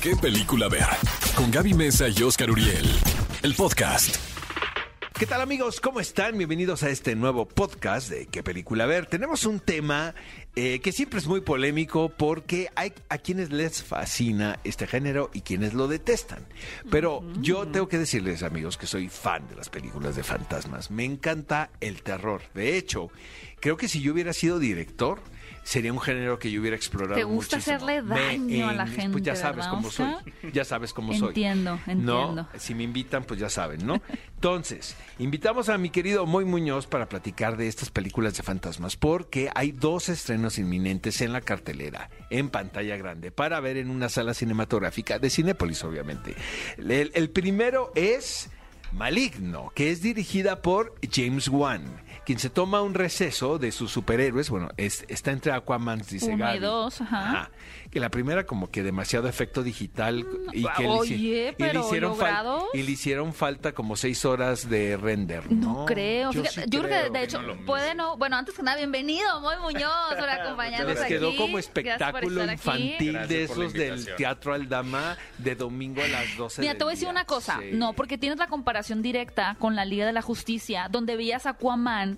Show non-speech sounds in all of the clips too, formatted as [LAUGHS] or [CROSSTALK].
qué película ver. Con Gaby Mesa y Oscar Uriel. El podcast. ¿Qué tal amigos? ¿Cómo están? Bienvenidos a este nuevo podcast de ¿Qué película ver? Tenemos un tema eh, que siempre es muy polémico porque hay a quienes les fascina este género y quienes lo detestan. Pero yo tengo que decirles amigos que soy fan de las películas de fantasmas. Me encanta el terror. De hecho, creo que si yo hubiera sido director, sería un género que yo hubiera explorado Te gusta muchísimo. hacerle daño a la gente, Pues ya sabes ¿verdad, cómo soy. Ya sabes cómo soy. Entiendo, entiendo. No, si me invitan, pues ya saben, ¿no? Entonces, invitamos a mi querido Moy Muñoz para platicar de estas películas de fantasmas, porque hay dos estrenos inminentes en la cartelera, en pantalla grande, para ver en una sala cinematográfica de Cinépolis, obviamente. El, el primero es Maligno, que es dirigida por James Wan, quien se toma un receso de sus superhéroes. Bueno, es- está entre Aquaman, dice Uno y dos, ajá. Que la primera como que demasiado efecto digital y que le hici- oye, y le pero hicieron fal- ¿logrados? y le hicieron falta como seis horas de render. No, No, creo. Yo, Fíjate, sí yo creo que de hecho no puede no. Bueno, antes que nada, bienvenido, Moy Muñoz, por [LAUGHS] acompañarnos Les aquí. quedó como espectáculo infantil Gracias de esos del. Teatro Aldama de domingo a las 12 Mira, del te voy a decir día. una cosa. Sí. No, porque tienes la comparación directa con la Liga de la Justicia, donde veías a Aquaman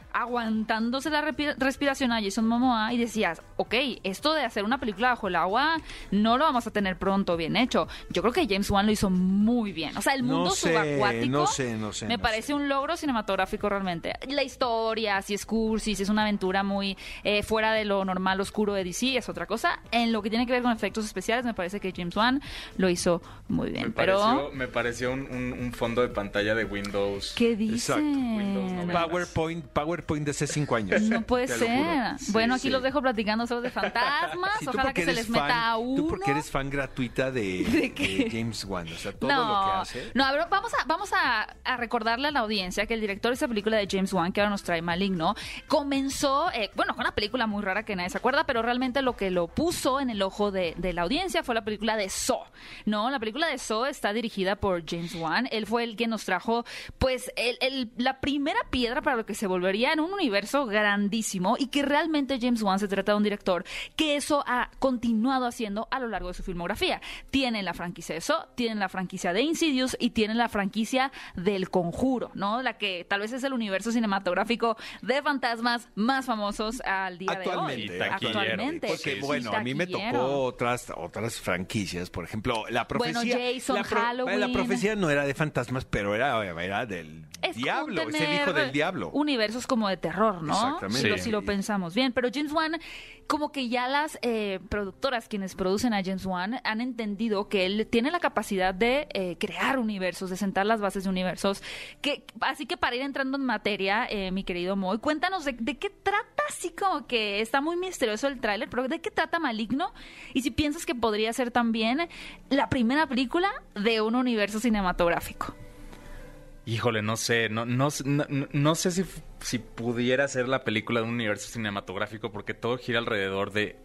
aguantándose la respiración a Jason Momoa y decías, ok, esto de hacer una película bajo el agua no lo vamos a tener pronto bien hecho. Yo creo que James Wan lo hizo muy bien. O sea, el No mundo sé, subacuático no sé, no sé, me no parece sé. un logro cinematográfico realmente. La historia, si es cursi, si es una aventura muy eh, fuera de lo normal oscuro de DC, es otra cosa. En lo que tiene que ver con efectos especiales, me parece que James Wan lo hizo muy bien. Me pero... pareció, me pareció un, un- un fondo de pantalla de Windows. ¿Qué dice? Exacto, Windows 90. PowerPoint, PowerPoint de hace cinco años. No puede ser. bueno, aquí sí. los dejo platicando solo de fantasmas. Sí, Ojalá que se les meta a uno. Tú porque eres fan gratuita de, [LAUGHS] ¿De qué? de James Wan. O sea, todo no, lo que hace. no, a ver, vamos a, vamos a, a recordarle a la audiencia que el director de esa película de James Wan, que ahora nos trae Maligno, comenzó, eh, bueno, con una película muy rara que nadie se acuerda, pero realmente lo que lo puso en el ojo de, de la audiencia fue la película de Saw, ¿no? La película de Saw está dirigida por James Wan, él fue el que nos trajo, pues, el- el- la primera piedra para lo que se volvería en un universo grandísimo y que realmente James Wan se trata de un director que eso ha continuado haciendo a lo largo de su filmografía. Tiene la franquicia de Saw, tiene la franquicia de Insidious y tiene la franquicia del Conjuro, ¿no? La que tal vez es el universo cinematográfico de fantasmas más famosos al día Actualmente, de hoy. Actualmente. Porque, bueno, a mí me tocó otras, otras franquicias. Por ejemplo, la Bueno, profecía. Jason, la, pro- Halloween. la profecía no era de fantasmas, pero era, era del Es diablo. Es el hijo del diablo. Universos como de terror, ¿no? Exactamente. Si lo, Sí. si lo pensamos bien. Pero James Wan, como que ya las eh, productoras quienes producen a James Wan han entendido que él tiene la capacidad de eh, crear universos, de sentar las bases de universos. Que, así que para ir entrando en materia, eh, mi querido Moy, cuéntanos de, de qué trata, así como que está muy misterioso el tráiler, pero de qué trata Maligno y si piensas que podría ser también la primera película de un universo cinematográfico. Híjole, no sé, no, no, no, no sé si, si pudiera ser la película de un universo cinematográfico porque todo gira alrededor de,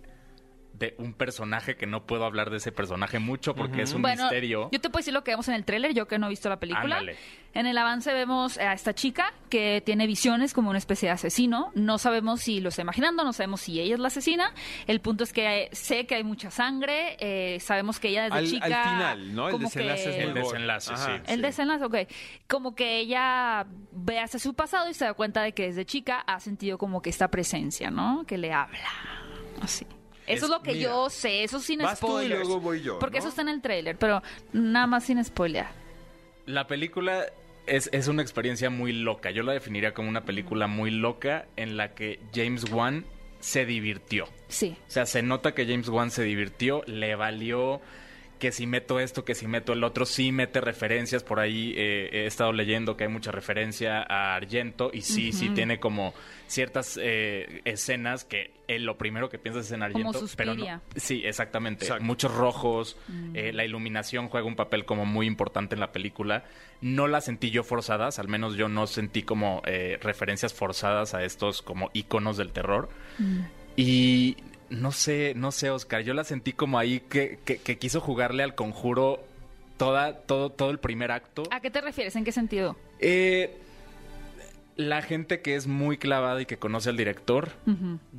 de un personaje que no puedo hablar de ese personaje mucho porque es un bueno, misterio. Yo te puedo decir lo que vemos en el tráiler, yo que no he visto la película. Ándale. En el avance vemos a esta chica que tiene visiones como una especie de asesino. No sabemos si lo está imaginando, no sabemos si ella es la asesina. El punto es que sé que hay mucha sangre, eh, sabemos que ella desde Al- chica... al final, ¿no? El desenlace que- es muy El desenlace, Ajá, sí. el desenlace, ok. Como que ella ve hacia su pasado y se da cuenta de que desde chica ha sentido como que esta presencia, ¿no? Que le habla. Así. Eso es, lo que mira, yo sé, eso sin vas tú y spoilers. luego voy yo, Porque ¿no? eso está en el tráiler, pero nada más sin spoiler. La película es, es una experiencia muy loca. Yo la definiría como una película muy loca en la que James Wan se divirtió. Sí. O sea, se nota que James Wan se divirtió, le valió que si meto esto, que si meto el otro, sí mete referencias. Por ahí eh, he estado leyendo que hay mucha referencia a Argento y sí, sí tiene como ciertas eh, escenas que eh, lo primero que piensas es en Argento. pero no- sí, exactamente. Exacto. Muchos rojos, eh, la iluminación juega un papel como muy importante en la película. No las sentí yo forzadas, al menos yo no sentí como eh, referencias forzadas a estos como iconos del terror. Y no sé, no sé, Oscar, yo la sentí como ahí que, que- que quiso jugarle al conjuro toda, todo, todo el primer acto. ¿A qué te refieres? ¿En qué sentido? Eh, la gente que es muy clavada y que conoce al director,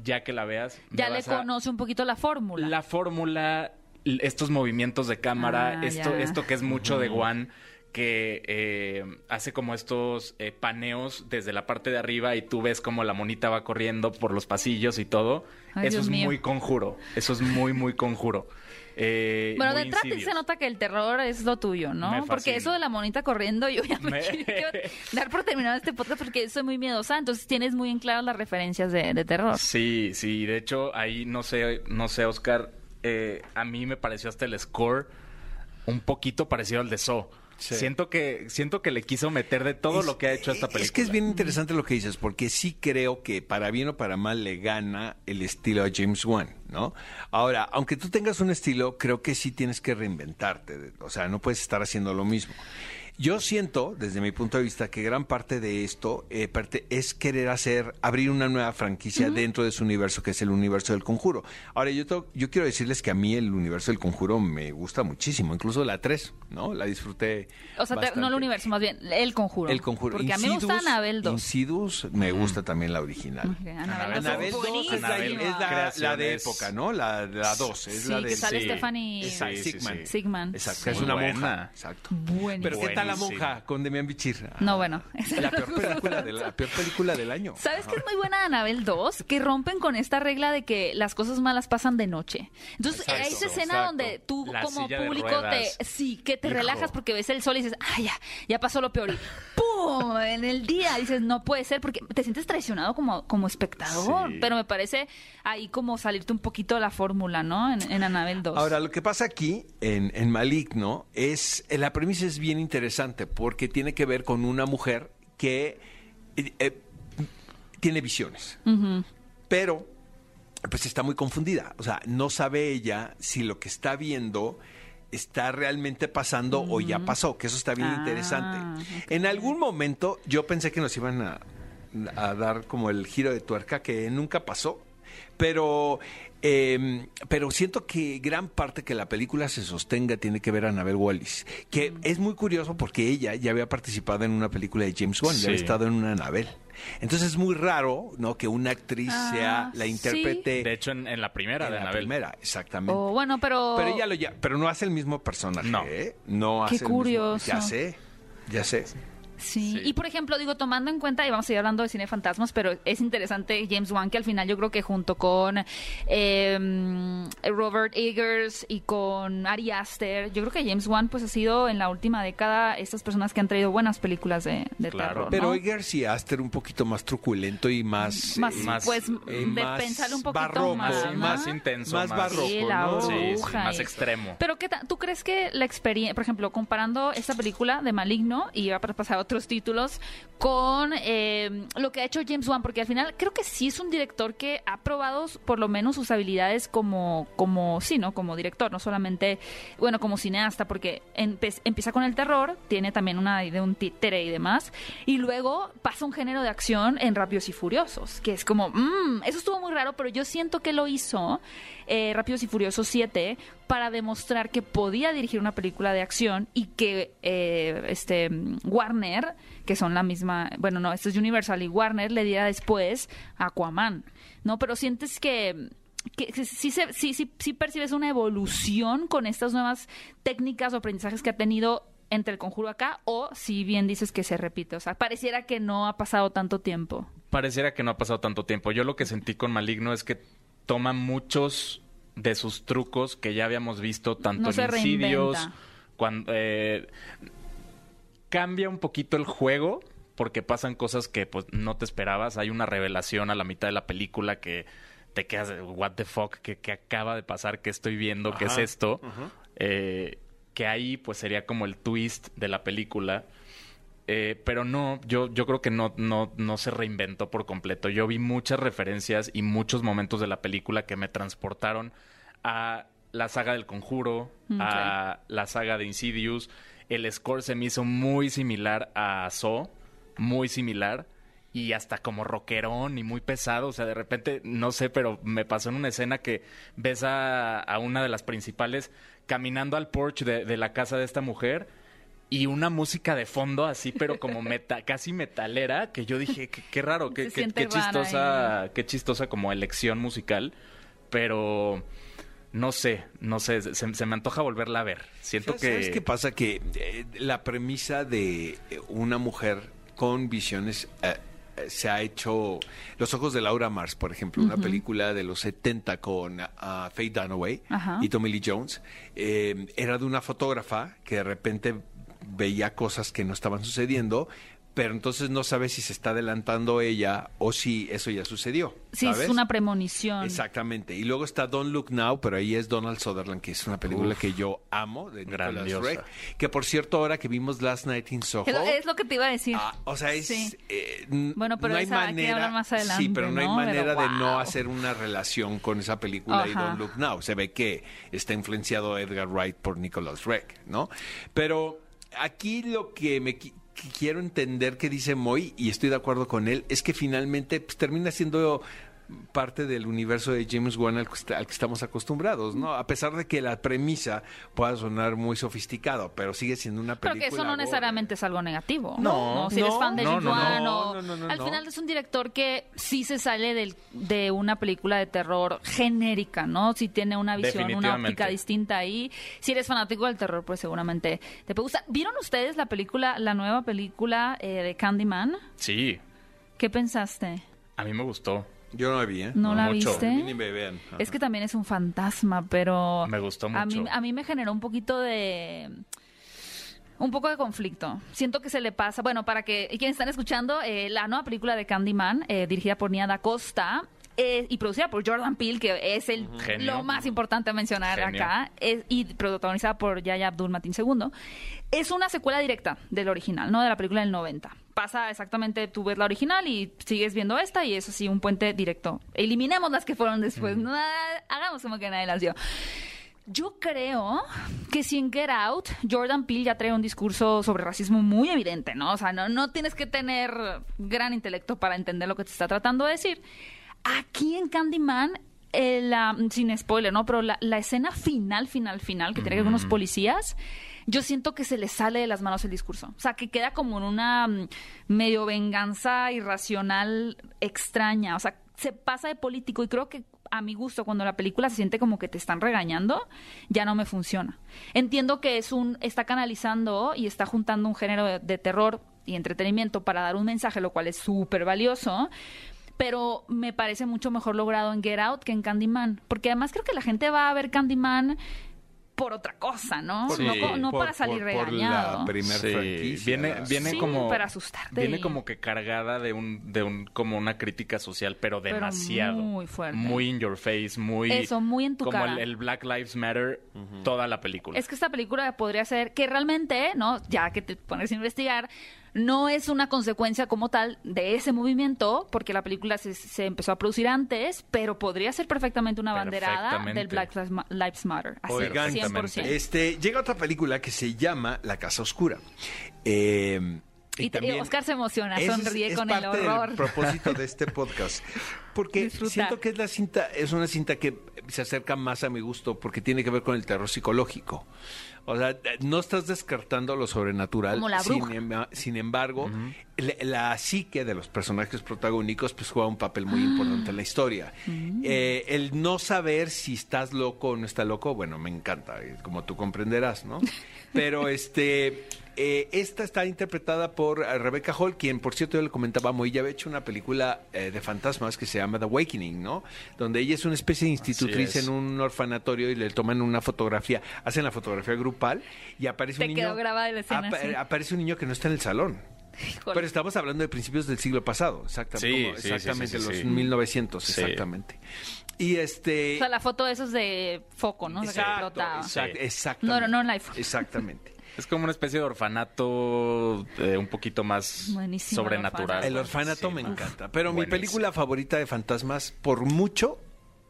ya que la veas, Ya le a- conoce un poquito la fórmula. la fórmula, estos movimientos de cámara, Ah, esto, ya. esto que es mucho de Juan que eh, hace como estos eh, paneos desde la parte de arriba y tú ves como la monita va corriendo por los pasillos y todo. Ay, Eso Dios es mío. muy conjuro. Eso es muy, muy conjuro. [LAUGHS] Eh, Bueno, de Insidious. se nota que el terror es lo tuyo, ¿no? Porque eso de la monita corriendo, yo ya me, Me- [LAUGHS] quiero dar por terminado este podcast porque soy muy miedosa, entonces tienes muy en claro las referencias de, de terror. Sí, sí, de hecho ahí no sé, no sé, Oscar, eh, a mí me pareció hasta el score un poquito parecido al de Saw. Sí. Siento que siento que le quiso meter de todo Es- lo que ha hecho esta película. Es que es bien interesante lo que dices, porque sí creo que para bien o para mal le gana el estilo a James Wan, ¿no? Ahora, aunque tú tengas un estilo, creo que sí tienes que reinventarte, o sea, no puedes estar haciendo lo mismo. Yo siento, desde mi punto de vista, que gran parte de esto eh, parte- es querer hacer, abrir una nueva franquicia dentro de su universo, que es el universo del conjuro. Ahora, yo, to- yo quiero decirles que a mí el universo del conjuro me gusta muchísimo, incluso la 3, ¿no? La disfruté. O sea, te- no el universo, más bien el conjuro. El conjuro. Porque a mí me gusta Anabel 2. Insidious me gusta también la original. Ok, Anabel 2 Anabel es 2 es la, es la- la de época, ¿no? La, la 2. Es Sí, la de que sale sí. Stephanie Exacto, Sí, sí, Sigman. sí. Sigman. Exacto, Sí. es una Muy monja. buena. Exacto. Buenísimo. Pero ¿qué tal la monja con Demian Bichir? No, bueno. [LAUGHS] esa La peor, película de la peor película del año. ¿Sabes qué es muy buena de Anabel 2? Que rompen con esta regla de que las cosas malas pasan de noche. Entonces, Exacto, hay esa escena exacto. donde tú La como público te sí, que te Hijo. relajas porque ves el sol y dices, "Ah, ya, ya pasó lo peor." Y [LAUGHS] ¡pum! En el día dices, "No puede ser" porque te sientes traicionado como como espectador, Sí. pero me parece ahí como salirte un poquito de la fórmula, ¿no? En, en Anabel 2. Ahora, lo que pasa aquí en, en Maligno es, eh, la premisa es bien interesante porque tiene que ver con una mujer que eh, eh, tiene visiones, pero pues está muy confundida. O sea, no sabe ella si lo que está viendo está realmente pasando o ya pasó, que eso está bien Ah, interesante. ok. En algún momento yo pensé que nos iban a, a dar como el giro de tuerca que nunca pasó, pero eh, pero siento que gran parte que la película se sostenga tiene que ver a Anabel Wallis, que es muy curioso porque ella ya había participado en una película de James Wan, Sí. ya había estado en una Anabel. Entonces es muy raro, ¿no? Que una actriz Ah, sea la sí. intérprete De hecho, en, en la primera en de la Anabel. primera, exactamente. Oh, bueno, pero Pero ella lo ya, pero no hace el mismo personaje, No. ¿eh? No Qué hace el mismo- curioso. Ya sé, ya sé. Sí. Sí. y por ejemplo, digo, tomando en cuenta, y vamos a seguir hablando de cine fantasmas, pero es interesante James Wan, que al final yo creo que junto con eh, Robert Eggers y con Ari Aster, yo creo que James Wan pues ha sido en la última década estas personas que han traído buenas películas de, de Claro. terror. ¿no? Pero Eggers y Aster un poquito más truculento y más... más, eh, más, pues, eh, de más pensarle un poquito barroco, más, Más, ¿no? más intenso. Más barroco, Sí, la ¿no? Sí, más extremo. Pero ¿qué tal? ¿Tú crees que la experiencia, por ejemplo, comparando esta película de Maligno y va a pasar otros títulos con eh, lo que ha hecho James Wan? Porque al final creo que sí es un director que ha probado por lo menos sus habilidades como, como sí, ¿no? Como director, no solamente, bueno, como cineasta, porque empieza con el terror, tiene también una de un títere y demás, y luego pasa un género de acción en Rápidos y Furiosos, que es como, mmm, eso estuvo muy raro, pero yo siento que lo hizo eh, Rápidos y Furiosos 7 para demostrar que podía dirigir una película de acción y que eh, este Warner, que son la misma, bueno, no, esto es Universal y Warner le diera después Aquaman, ¿no? Pero sientes que que sí, se- percibes una evolución con estas nuevas técnicas o aprendizajes que ha tenido entre el conjuro acá o si bien dices que se repite, o sea, pareciera que no ha pasado tanto tiempo. Pareciera que no ha pasado tanto tiempo. Yo lo que sentí con Maligno es que toma muchos de sus trucos que ya habíamos visto tanto No en Insidious, cuando eh, cambia un poquito el juego porque pasan cosas que pues no te esperabas. Hay una revelación a la mitad de la película que te quedas de, what the fuck, que, que acaba de pasar, que estoy viendo, qué es esto. Eh, que ahí pues sería como el twist de la película. Eh, pero no, yo, yo creo que no, no, no se reinventó por completo. Yo vi muchas referencias y muchos momentos de la película que me transportaron a la saga del conjuro, Mm, a la saga de Insidious. El score se me hizo muy similar a Saw, muy similar. Y hasta como rockerón y muy pesado. O sea, de repente, no sé, pero me pasó en una escena que ves a, a una de las principales caminando al porch de, de la casa de esta mujer y una música de fondo así, pero como meta, [LAUGHS] casi metalera, que yo dije, qué, qué raro, qué, qué- qué chistosa, qué chistosa como elección musical, pero no sé, no sé, se, se me antoja volverla a ver. Siento ¿Sabes- que... ¿Sabes qué pasa? Que eh, la premisa de eh, una mujer con visiones eh, eh, se ha hecho... Los ojos de Laura Mars, por ejemplo, una película de los 70 con ah, Faye Dunaway y Tommy Lee Jones, eh, era de una fotógrafa que de repente veía cosas que no estaban sucediendo, pero entonces no sabe si se está adelantando ella o si eso ya sucedió. Sí, ¿sabes? es una premonición. Exactamente. Y luego está Don't Look Now, pero ahí es Donald Sutherland, que es una película que yo amo, de Nicolas grandiosa. Ray. Que por cierto, ahora que vimos Last Night in Soho. Es, lo- es lo que te iba a decir. ah, o sea, es. Sí. eh, Bueno, pero no hay esa hay manera. hablar más adelante, sí, pero no, hay manera Pero, de no hacer una relación con esa película y. Don't Look Now. Se ve que está influenciado Edgar Wright por Nicholas Ray, ¿no? Pero aquí lo que me qui- quiero entender que dice Moy, y estoy de acuerdo con él, es que finalmente pues, termina siendo parte del universo de James Wan al que, est- al que estamos acostumbrados, ¿no? A pesar de que la premisa pueda sonar muy sofisticado, pero sigue siendo una Creo película. que eso no gore. necesariamente es algo negativo. No, Si eres no, fan de no, James no, Wan no, o- no, no, no, Al no. final es un director que sí se sale del- de una película de terror genérica, ¿no? Si tiene una visión, una óptica distinta ahí. Si eres fanático del terror, pues seguramente te puede gustar. ¿Vieron ustedes la película, la nueva película eh, de Candyman? Sí, ¿Qué pensaste? a mí me gustó. Yo no la vi, ¿eh? ¿No, No, la mucho. viste? Ni me vean. Es que también es un fantasma, pero... Me gustó A mí, mucho. a mí me generó un poquito de... Un poco de conflicto. Siento que se le pasa... Bueno, para que quienes están escuchando, eh, la nueva película de Candyman, eh, dirigida por Nia Da Costa... eh, y producida por Jordan Peele, que es el Genio. lo más importante a mencionar Genio. acá, es- y protagonizada por Yaya Abdul Mateen II, es una secuela directa del original, no de la película del 90. Pasa exactamente, tú ves la original y sigues viendo esta y es así un puente directo. Eliminemos las que fueron después, no, hagamos como que nadie las dio. Yo creo que si en Get Out, Jordan Peele ya trae un discurso sobre racismo muy evidente, ¿no? O sea, no, no tienes que tener gran intelecto para entender lo que te está tratando de decir. Aquí en Candyman, eh, la- sin spoiler, ¿no? Pero la, la escena final, final, final, que tiene que ver con unos policías, yo siento que se le sale de las manos el discurso. O sea, que queda como en una mm, medio venganza irracional extraña. O sea, se pasa de político y creo que a mi gusto, cuando la película se siente como que te están regañando, ya no me funciona. Entiendo que es un, está canalizando y está juntando un género de, de terror y entretenimiento para dar un mensaje, lo cual es súper valioso. Pero me parece mucho mejor logrado en Get Out que en Candyman. Porque además creo que la gente va a ver Candyman por otra cosa, ¿no? Sí. no no Por- para salir por- la primer Sí, franquicia. viene, viene Sí, como para asustarte Viene como que cargada de un, de un, como una crítica social, pero Pero demasiado. muy fuerte. Muy in your face, muy. Eso, muy en tu como cara. el, el Black Lives Matter, toda la película. Es que esta película podría ser que realmente, ¿no? Ya que te pones a investigar, no es una consecuencia como tal de ese movimiento, porque la película se, se empezó a producir antes, pero podría ser perfectamente una banderada Perfectamente. del Black Lives Ma- Lives Matter. Así, Oigan, 100%. este, llega otra película que se llama La Casa Oscura. Eh, Y te- también- Oscar se emociona, es- sonríe es con el parte del horror. propósito de este [LAUGHS] podcast. Porque Disfrutar. siento que es la cinta, es una cinta que se acerca más a mi gusto porque tiene que ver con el terror psicológico. O sea, no estás descartando lo sobrenatural. Como la sin, bruja. sin embargo, la, la psique de los personajes protagónicos pues juega un papel muy importante en la historia. Mm. Eh, el no saber si estás loco o no está loco, bueno, me encanta, eh, como tú comprenderás, ¿no? [LAUGHS] Pero este, eh, esta está interpretada por eh, Rebecca Hall, quien por cierto yo le comentaba, muy ya había hecho una película eh, de fantasmas que se llama The Awakening, ¿no? Donde ella es una especie de institutriz es. en un orfanatorio y le toman una fotografía, hacen la fotografía grupal y aparece Te un niño. quedó grabada la escena, apa- sí. Aparece un niño que no está en el salón. Híjole. Pero estamos hablando de principios del siglo pasado, exactamente. Sí, sí, exactamente, sí, sí, los sí. 1900, Sí. exactamente. Y este. O sea, la foto de esos de foco, ¿no? O sea, que Exacto, explotaba. exact- Sí. exactamente. No, no, no en iPhone. Exactamente. Es como una especie de orfanato eh, un poquito más Buenísimo el sobrenatural. El orfanato Sí, me encanta. Pero mi película favorita de fantasmas, por mucho,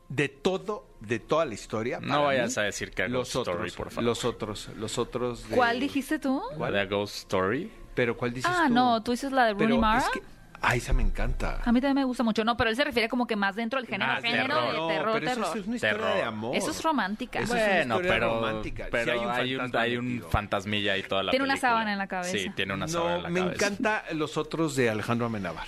de todo, de toda la historia. No vayas mí, a decir que a los Ghost otros, Story, por favor. Los otros, los otros. de- ¿Cuál dijiste tú? ¿De A Ghost Story? Pero ¿cuál dices Ah, tú? no, tú dices la de Rooney Mara. es que, ah, esa me encanta. A mí también me gusta mucho. No, pero él se refiere como que más dentro del género, Más género terror. de No, terror, pero eso terror. es una historia Terror. de amor. Eso es romántica. Eso es una Bueno, historia pero, romántica. Sí pero hay un hay un, hay un fantasmilla ahí toda la Tiene una película. sábana en la cabeza. Sí, tiene una sábana No, en la me cabeza. encanta los otros de Alejandro Amenábar.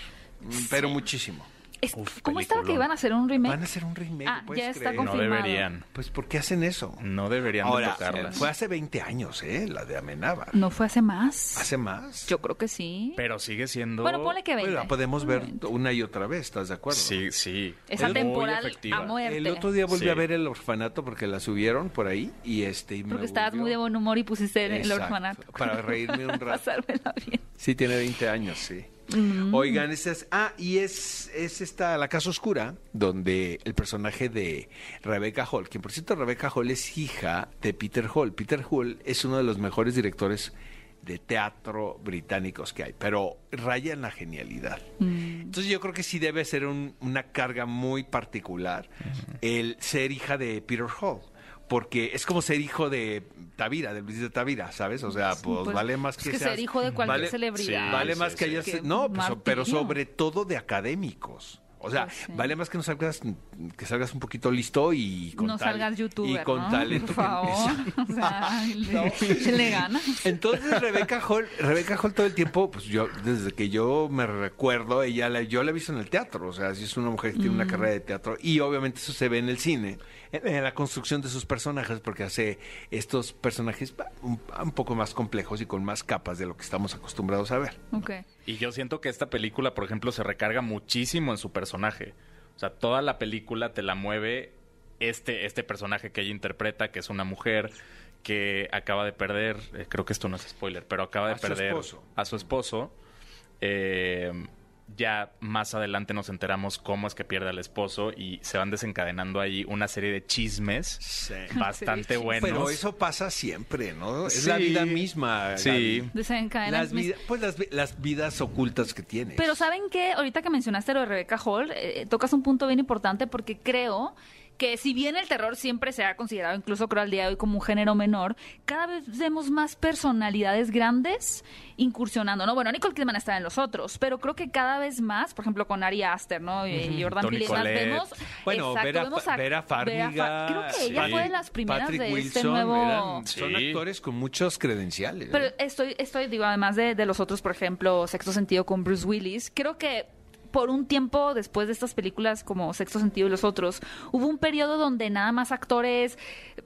Pero muchísimo. Es- Uf, ¿Cómo estaba que iban a hacer un remake? Van a hacer un remake. Ah, ¿puedes ya está creer? No confirmado. deberían. Pues ¿por qué hacen eso? No deberían de Ahora, tocarlas. fue hace 20 años, ¿eh? La de Amenábar. ¿No fue hace más? ¿Hace más? Yo creo que sí. Pero sigue siendo... Bueno, ponle que 20. Bueno, la podemos ver 20. una y otra vez, ¿estás de acuerdo? Sí, sí. Esa Muy temporal efectiva. a muerte. El otro día volví Sí. a ver el orfanato porque la subieron por ahí y este y me Porque estabas volvió- muy de buen humor y pusiste en el Exacto, orfanato. Para reírme un [LAUGHS] rato. Pasármela bien. Sí, tiene 20 años, sí. Mm. Oigan, esta es, ah, y es, es esta La Casa Oscura, donde el personaje de Rebecca Hall, quien por cierto Rebecca Hall es hija de Peter Hall. Peter Hall es uno de los mejores directores de teatro británicos que hay, pero raya en la genialidad. Mm. Entonces yo creo que sí debe ser un- una carga muy particular el ser hija de Peter Hall. Porque es como ser hijo de Tavira, de Luis de Tavira, ¿sabes? O sea, pues, pues, vale más es que que ser hijo de cualquier vale- celebridad. Sí, Vale sí, más que sí. hayas... No, pues, pero sobre todo de académicos. O sea, Pues sí. vale más que no salgas, que salgas un poquito listo y con no tal- salgas youtuber, y con ¿no? talento. Por que- favor. [LAUGHS] O sea, le, le ganas. Entonces Rebeca Hall, Rebeca Hall todo el tiempo, pues yo, desde que yo me recuerdo, ella la, yo la he visto en el teatro, o sea, sí es una mujer que tiene una carrera de teatro y obviamente eso se ve en el cine, en, en la construcción de sus personajes, porque hace estos personajes un, un poco más complejos y con más capas de lo que estamos acostumbrados a ver. Ok. Y yo siento que esta película, por ejemplo, se recarga muchísimo en su personaje. O sea, toda la película te la mueve este, este personaje que ella interpreta, que es una mujer que acaba de perder, eh, creo que esto no es spoiler, pero acaba de A perder a su esposo. Eh, ya más adelante nos enteramos cómo es que pierde al esposo y se van desencadenando ahí una serie de chismes [LAUGHS] bastante buenos. Pero eso pasa siempre, ¿no? Es Sí. la vida misma. Sí. Las, vida- pues las, las vidas ocultas que tienes. Pero ¿saben qué? Ahorita que mencionaste lo de Rebecca Hall, eh, tocas un punto bien importante porque creo que si bien el terror siempre se ha considerado, incluso creo al día de hoy, como un género menor, cada vez vemos más personalidades grandes incursionando, ¿no? Bueno, Nicole Kidman está en los otros, pero creo que cada vez más, por ejemplo, con Ari Aster, ¿no? Y Jordan Peele vemos... Bueno, exacto, Vera, vemos a- Vera Farmiga, Vera Creo que ella sí, fue de las primeras Patrick de este Wilson, nuevo... eran- son Sí. actores con muchos credenciales. Pero ¿eh? estoy, estoy, digo, además de, de los otros, por ejemplo, Sexto Sentido con Bruce Willis, creo que por un tiempo después de estas películas como Sexto Sentido y los otros, hubo un periodo donde nada más actores,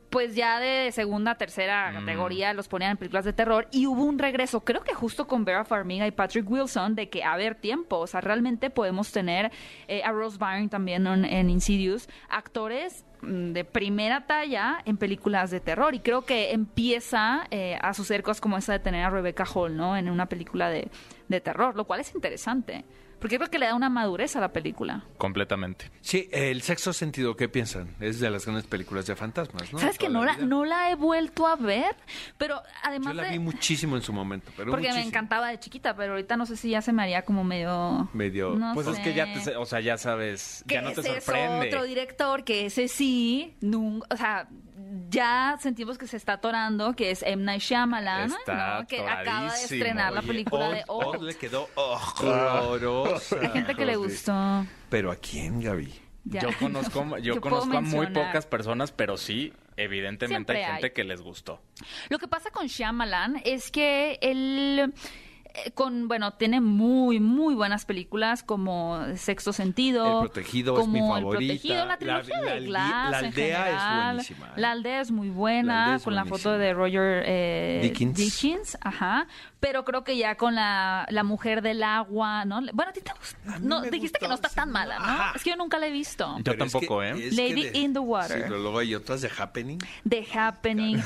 pues ya de segunda, tercera categoría, los ponían en películas de terror y hubo un regreso, creo que justo con Vera Farmiga y Patrick Wilson, de que a ver tiempo, o sea, realmente podemos tener eh, a Rose Byrne también en, en Insidious, actores mm, de primera talla en películas de terror y creo que empieza eh, a suceder cosas como esa de tener a Rebecca Hall, ¿no? En una película de, de terror, lo cual es interesante. Porque creo que le da una madurez a la película. Completamente. Sí, el sexto sentido, ¿qué piensan? Es de las grandes películas de fantasmas, ¿no? ¿Sabes que no la, no la he vuelto a ver? Pero Yo además la de... vi muchísimo en su momento, pero porque me encantaba de chiquita, pero ahorita no sé si ya se me haría como medio... Medio- No Pues es que ya, sé. te, o sea, ya sabes, que ya no te ese sorprende. es otro director que ese sí, nunca, o sea, ya sentimos que se está atorando, que es M. Night Shyamalan, Está ¿no? que acaba de estrenar la película Old- de Old Old. le quedó horrorosa. Hay gente que le gustó. Pero ¿a quién, Gaby? Ya. Yo conozco, [LAUGHS] yo conozco a muy pocas personas, pero sí, evidentemente Siempre hay gente hay. que les gustó. Lo que pasa con Shyamalan es que él eh, con bueno tiene muy muy buenas películas como Sexto Sentido El Protegido es mi como El favorita. Protegido, la trilogía la de Glass la en aldea es general. buenísima, ¿eh? la aldea es muy buena es con la foto de Roger eh, Dickens. ajá pero creo que ya con la, la mujer del agua no bueno a ti te gusta no dijiste que no está tan mala no ajá. es que yo nunca la he visto Yo Pero es tampoco, que- ¿eh? Lady in the Water. Sí, pero luego hay otras de Happening. The Happening,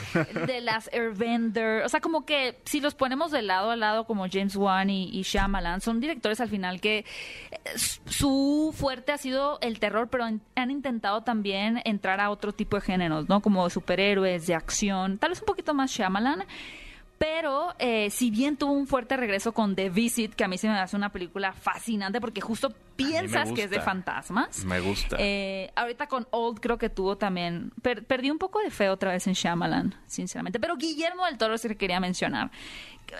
de las Airbender, o sea, como que si los ponemos de lado a lado como James Wan y, y Shyamalan, son directores al final que eh, su fuerte ha sido el terror, pero han, intentado también entrar a otro tipo de géneros, ¿no? Como superhéroes, de acción, tal vez un poquito más Shyamalan. Pero eh, si bien tuvo un fuerte regreso con The Visit, que a mí se me hace una película fascinante porque justo piensas que es de fantasmas. Me gusta. Eh, ahorita con Old creo que tuvo también. per- perdí un poco de fe otra vez en Shyamalan, sinceramente. Pero Guillermo del Toro sí que quería mencionar.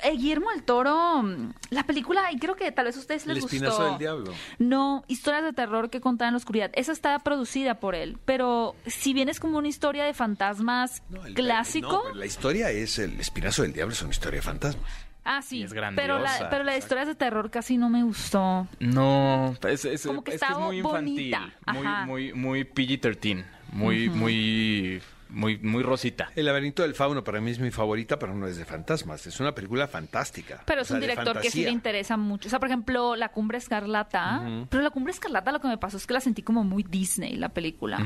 Eh, Guillermo del Toro, mm, la película, y creo que tal vez a ustedes El les espinazo gustó. del diablo. No, historias de terror que contaban en la oscuridad. Esa está producida por él. Pero si bien es como una historia de fantasmas No, el- clásico. no, la historia es el espinazo del diablo, es una historia de fantasmas. Ah, sí. Y es pero grandiosa. la, pero la historia de terror casi no me gustó. No, es, es- Como que es muy infantil, bonita. muy, muy, muy PG-13, muy, muy, muy, muy rosita. El laberinto del fauno para mí es mi favorita, pero no es de fantasmas. Es una película fantástica. Pero O es sea, un director que sí le interesa mucho. O sea, por ejemplo, La Cumbre Escarlata. Pero La Cumbre Escarlata lo que me pasó es que la sentí como muy Disney, la película.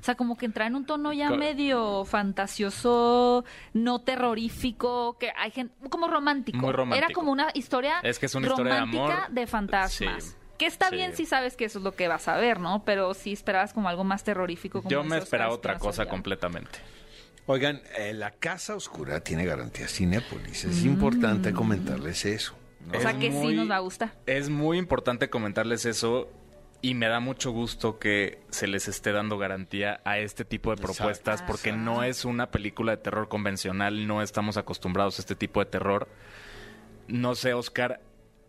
O sea, como que entra en un tono ya Co- medio fantasioso, no terrorífico, que hay gente, como romántico. Muy romántico. Era como una historia Es que es una historia de romántica amor. de fantasmas. Sí, Que está sí. bien si sabes que eso es lo que vas a ver, ¿no? Pero si esperabas como algo más terrorífico. Como Yo me esperaba otra cosa completamente. Oigan, eh, la Casa Oscura tiene garantía Cinépolis. Es Mm. importante comentarles eso. ¿no? O sea Es que sí muy- nos va a gustar. Es muy importante comentarles eso y me da mucho gusto que se les esté dando garantía a este tipo de Exacto. propuestas porque no es una película de terror convencional, no estamos acostumbrados a este tipo de terror. No sé, Oscar,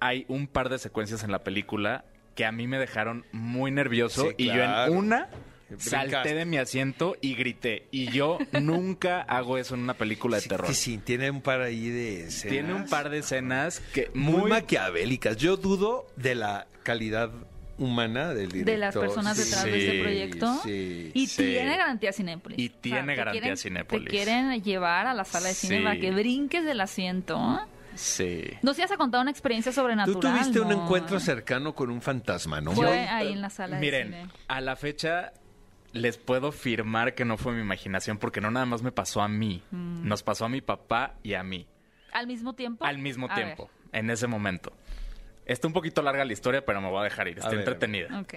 hay un par de secuencias en la película que a mí me dejaron muy nervioso Sí, y yo en una Brincaste. salté de mi asiento y grité. Y yo [LAUGHS] nunca hago eso en una película de Sí, terror. Sí, sí, tiene un par ahí de escenas. Tiene un par de escenas que muy, muy, maquiavélicas. Yo dudo de la calidad humana del director. de las personas detrás de este proyecto. sí, y sí. tiene garantía Cinépolis. Y tiene garantía quieren- Cinépolis. Te quieren llevar a la sala de cine Sí. para que brinques del asiento. Sí. No sé si has contado una experiencia Tú sobrenatural. tuviste un ¿no? encuentro cercano con un fantasma, ¿no? Fue ahí en la sala Miren, de cine. a la fecha les puedo firmar que no fue mi imaginación porque no nada más me pasó a mí, Mm. nos pasó a mi papá y a mí ¿Al mismo tiempo? al mismo A tiempo, en ese momento. Está un poquito larga la historia, pero me voy a dejar ir, está ver, a ver. entretenida. ver. Ok.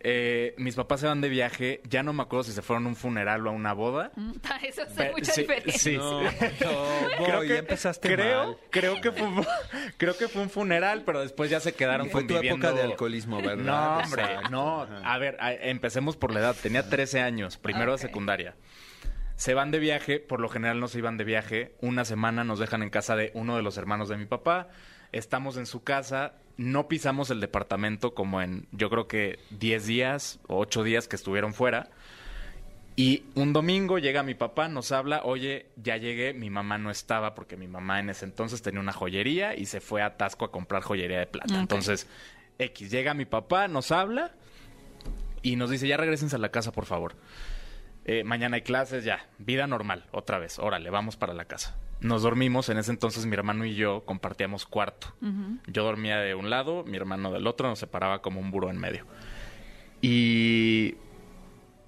Eh, mis papás se van de viaje, ya no me acuerdo si se fueron a un funeral o a una boda. Mm, [LAUGHS] Eso hace Pe- mucha sí, diferencia. sí, No, sí. no, [LAUGHS] Boy, ya empezaste creo, mal. creo que fue un- [LAUGHS] creo que fue un funeral, pero después ya se quedaron Fue tu conviviendo. época de alcoholismo, ¿verdad? No, hombre, Exacto. no. A ver, a- empecemos por la edad. Tenía 13 años, primero de secundaria. Se van de viaje, por lo general no se iban de viaje. Una semana nos dejan en casa de uno de los hermanos de mi papá. Estamos en su casa, no pisamos el departamento como en, yo creo que 10 días o 8 días que estuvieron fuera. Y un domingo llega mi papá, nos habla, oye, ya llegué, mi mamá no estaba porque mi mamá en ese entonces tenía una joyería y se fue a Tasco a comprar joyería de plata. Entonces, X, llega mi papá, nos habla y nos dice, ya regresense a la casa, por favor. Eh, mañana hay clases, ya, vida normal, otra vez, órale, vamos para la casa. Nos dormimos, en ese entonces mi hermano y yo compartíamos cuarto. Yo dormía de un lado, mi hermano del otro, nos separaba como un buró en medio. Y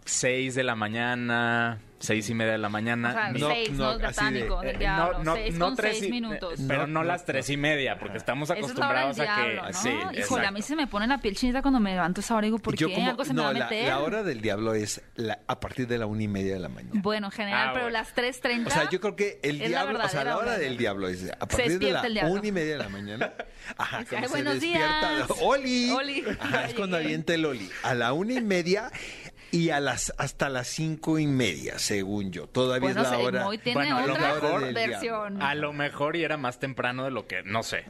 6 de la mañana, seis y media de la mañana. O sea, No, seis, no, no, de- del eh, seis con tres seis minutos. eh, Pero No, no, no, las tres y media, porque estamos Esa es la hora del acostumbrados a que. diablo, ¿no? Sí, Híjole, exacto. a mí se me pone la piel chinita cuando me levanto esa hora y digo, ¿por Yo qué? como- Algo se me no, va a meter. la hora del diablo es la- a partir de la una y media de la mañana. Bueno, en general, Ah, pero bueno. las 3.30... O sea, yo creo que el diablo, o sea, la hora del diablo es a partir de la una y media de la mañana. [LAUGHS] Ajá, "Ay, se buenos despierta. días". Oli. Oli, Ajá, es [LAUGHS] cuando avienta el Oli. A la una y media [LAUGHS] y a las hasta las cinco y media, según yo. Todavía Bueno, es la hora. Moy tiene Bueno, a lo mejor versión. A lo mejor y era más temprano de lo que, no sé.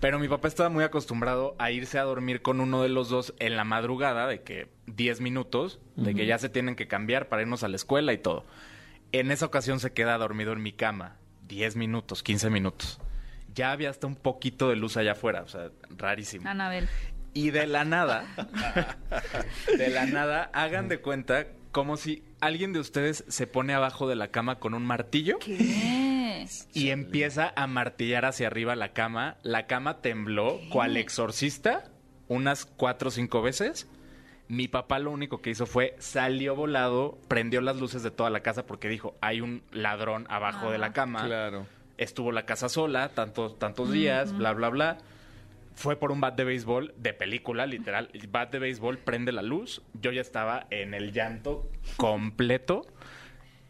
Pero mi papá estaba muy acostumbrado a irse a dormir con uno de los dos en la madrugada, de que 10 minutos, de que ya se tienen que cambiar para irnos a la escuela y todo. En esa ocasión se queda dormido en mi cama, 10 minutos, 15 minutos. Ya había hasta un poquito de luz allá afuera, o sea, rarísimo. Anabel. Y de la nada, [LAUGHS] de la nada, hagan de cuenta como si alguien de ustedes se pone abajo de la cama con un martillo ¿Qué? y empieza a martillar hacia arriba la cama. La cama tembló, cual exorcista, unas cuatro o cinco veces. Mi papá lo único que hizo fue salió volado, prendió las luces de toda la casa porque dijo, hay un ladrón abajo de la cama. Claro. Estuvo la casa sola tantos, tantos días, bla, bla, bla. Fue por un bat de béisbol de película, literal. El bat de béisbol prende la luz. Yo ya estaba en el llanto completo.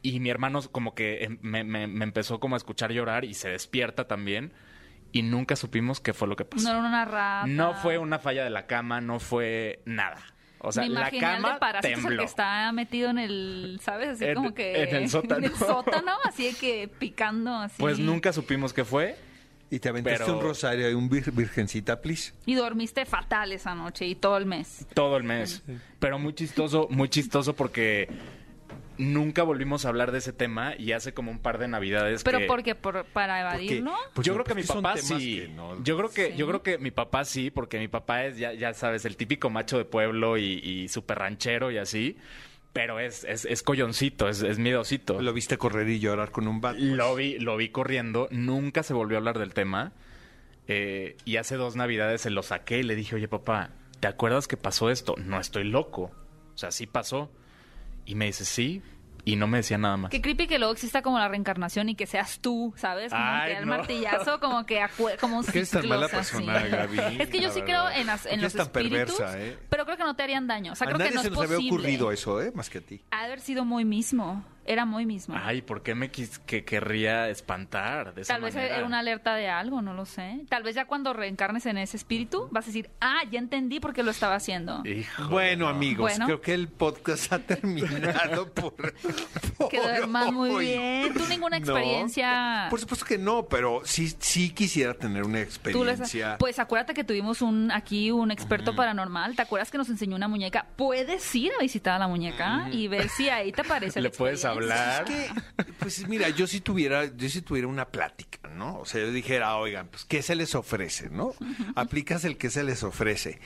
Y mi hermano como que em- me, me- me empezó como a escuchar llorar y se despierta también. Y nunca supimos qué fue lo que pasó. No era una rata. No fue una falla de la cama, no fue nada. O sea, Me la cama de parásitos, el tembló. que está metido en el, ¿sabes? Así En- como que... en el sótano. [LAUGHS] En el sótano, así de que picando, así. Pues nunca supimos qué fue. Y te aventaste Pero- un rosario y un vir- virgencita, please. Y dormiste fatal esa noche y todo el mes. Todo el mes. Pero muy chistoso, muy chistoso porque nunca volvimos a hablar de ese tema y hace como un par de navidades Pero que... porque por, para Porque- evadirlo. pues yo no, creo que mi porque son papá sí. no- Yo creo que Sí. yo creo que mi papá sí, porque mi papá es ya ya sabes el típico macho de pueblo y, y súper ranchero y así. Pero es, es, es colloncito, es, es miedosito. Lo viste correr y llorar con un bat. pues. Lo vi, lo vi corriendo, nunca se volvió a hablar del tema. eh, y hace dos navidades se lo saqué y le dije, oye papá, ¿te acuerdas que pasó esto? No estoy loco. O sea, sí pasó. Y me dice, sí. Y no me decía nada más. Qué creepy que luego exista como la reencarnación y que seas tú, ¿sabes? Como Ay, que el no. martillazo, como que como un ¿Por qué eres tan mala persona, Gaby? [LAUGHS] Es que yo La sí verdad. creo en, las- en ¿Por qué los eres tan espíritus, perversa, eh? pero creo que no te harían daño. O sea, a creo nadie que no se es nos había posible. ocurrido eso, ¿eh? Más que a ti. Ha de haber sido muy mismo. Era muy mismo. Ay, ¿por qué me quis- que querría espantar de esa Tal vez manera? era una alerta de algo, no lo sé. Tal vez ya cuando reencarnes en ese espíritu vas a decir, ah, ya entendí por qué lo estaba haciendo. Híjole, Bueno, no. amigos, Bueno. creo que el podcast ha terminado [LAUGHS] por, [LAUGHS] por Quedó además muy bien. ¿Tú ninguna No, experiencia? Por supuesto que no, pero sí, sí quisiera tener una experiencia. Pues acuérdate que tuvimos un aquí un experto paranormal. ¿Te acuerdas que nos enseñó una muñeca? Puedes ir a visitar a la muñeca y ver si ahí te aparece. [LAUGHS] la Le puedes experiencia. Hablar. Es que, pues mira, yo si tuviera, yo si tuviera una plática, ¿no? O sea, yo dijera, oigan, pues, ¿qué se les ofrece, no? Aplicas el que se les ofrece.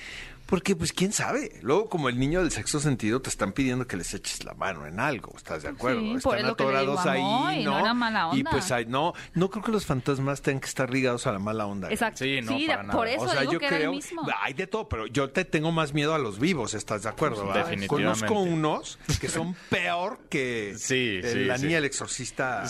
Porque, pues, quién sabe. Luego, como el niño del sexto sentido, te están pidiendo que les eches la mano en algo, ¿estás de acuerdo? Sí, están atorados ahí, Moy, no era mala Y pues, hay, no, no creo que los fantasmas tengan que estar ligados a la mala onda. Exacto. Sí, no, para de- nada. por eso o sea, digo yo que era creo, el mismo. hay de todo, pero yo te tengo más miedo a los vivos, ¿estás de acuerdo? Definitivamente. Conozco unos que son peor que Sí, sí, la sí. niña el exorcista.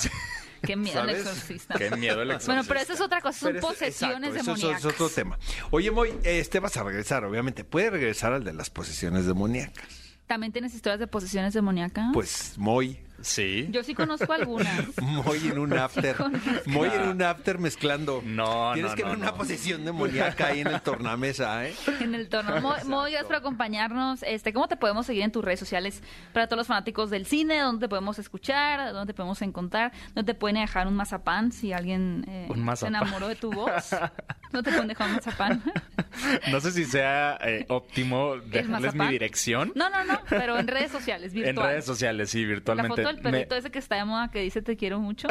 Qué miedo el exorcista. Qué miedo el exorcista. Bueno, pero esa es otra cosa, son Pero es- posesiones exacto, eso demoníacas. es, es otro tema. Oye, Moy, este vas a regresar, obviamente. ¿Puede regresar al de las posesiones demoníacas? ¿También tienes historias de posesiones demoníacas? Pues Moy, Sí. Yo sí conozco algunas. [LAUGHS] Moy en un after. conozco. Moy en un after mezclando. No, Tienes no, que no, ver una no. posesión demoníaca ahí en el tornamesa, ¿eh? en el tono. Mo- Mo, gracias por acompañarnos. Este, ¿Cómo te podemos seguir en tus redes sociales para todos los fanáticos del cine? ¿Dónde te podemos escuchar? ¿Dónde te podemos encontrar? ¿Dónde te pueden dejar un mazapán si alguien eh, se enamoró de tu voz? [LAUGHS] ¿No te un mazapán? [LAUGHS] No sé si sea eh, óptimo dejarles mi dirección. No, no, no, pero en redes sociales, [LAUGHS] En virtual. redes sociales, sí, La virtualmente. foto del perrito Me- ese que está de moda que dice te quiero mucho.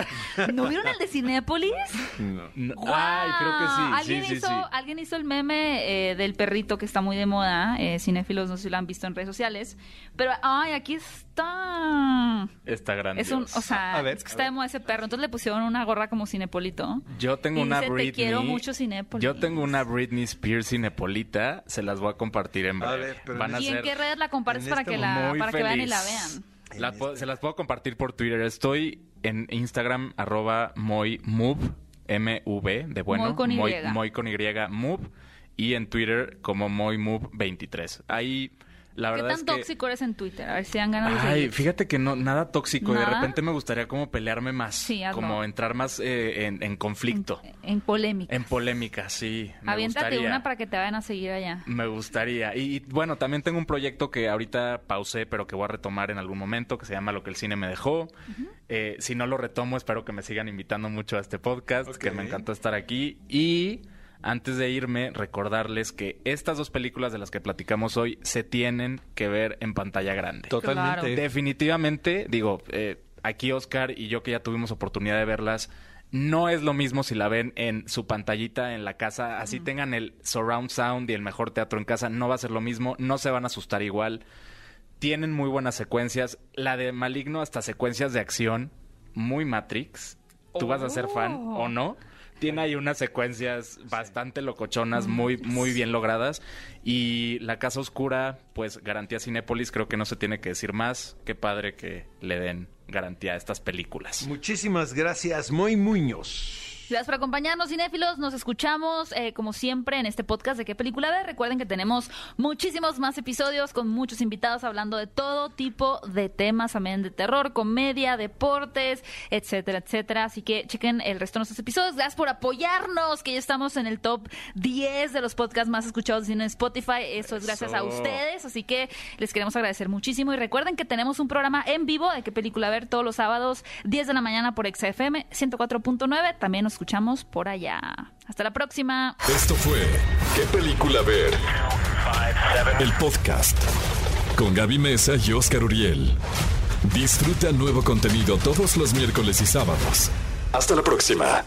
¿No [LAUGHS] vieron el de Cinépolis? No. Ay, creo que sí. ¿Alguien, sí, hizo, sí. alguien hizo el meme eh, del perrito que está muy de moda. Eh, cinéfilos no sé si lo han visto en redes sociales. Pero, ay, aquí está. Está grande. Es un, o sea, A ver, es que está de moda ese perro. Entonces le pusieron una gorra como Cinepolito. Yo tengo Y una dice, Britney. Te quiero mucho Cinépolis. Yo tengo una Britney Spears cinepolita. Se las voy a compartir en A breve. ver, pero Van a ¿Y en ser qué redes la compartes en para este que la, muy para que vean y la vean? La puedo- se las puedo compartir por Twitter. Estoy en Instagram, arroba moymove, M-V, de bueno. Moy con Y. Moy con Y, move. Y en Twitter como moymove23. Ahí, la ¿Qué verdad tan es que... tóxico eres en Twitter? A ver si dan ganas de Ay, seguir. fíjate que no, nada tóxico. De repente me gustaría como pelearme más. Sí, hazlo. como entrar más eh, en, en conflicto. En polémica. En polémica, sí. Me Aviéntate gustaría. una para que te vayan a seguir allá. Me gustaría. Y, y, bueno, también tengo un proyecto que ahorita pausé, pero que voy a retomar en algún momento, que se llama Lo que el cine me dejó. Eh, si no lo retomo, espero que me sigan invitando mucho a este podcast, que me encantó estar aquí. Y antes de irme, recordarles que estas dos películas de las que platicamos hoy se tienen que ver en pantalla grande. Totalmente. Claro. Definitivamente, digo, eh, aquí Oscar y yo que ya tuvimos oportunidad de verlas, no es lo mismo si la ven en su pantallita en la casa, así tengan el surround sound y el mejor teatro en casa, no va a ser lo mismo, no se van a asustar igual. Tienen muy buenas secuencias, la de Maligno hasta secuencias de acción, muy Matrix. ¿Tú vas a ser fan o no? Tiene ahí unas secuencias bastante locochonas, muy, muy bien logradas. Y La Casa Oscura, pues garantía Cinépolis, creo que no se tiene que decir más. Qué padre que le den garantía a estas películas. Muchísimas gracias, Moy Muñoz. Gracias por acompañarnos, cinéfilos. Nos escuchamos, eh, como siempre, en este podcast de qué película ver. Recuerden que tenemos muchísimos más episodios con muchos invitados hablando de todo tipo de temas, también de terror, comedia, deportes, etcétera, etcétera. Así que chequen el resto de nuestros episodios. Gracias por apoyarnos, que ya estamos en el top 10 de los podcasts más escuchados en Spotify. Eso es gracias a Eso. ustedes. Así que les queremos agradecer muchísimo. Y recuerden que tenemos un programa en vivo de qué película ver todos los sábados, 10 de la mañana por XFM 104.9. También nos escuchamos por allá. Hasta la próxima. Esto fue ¿Qué película ver? El podcast con Gaby Mesa y Oscar Uriel. Disfruta nuevo contenido todos los miércoles y sábados. Hasta la próxima.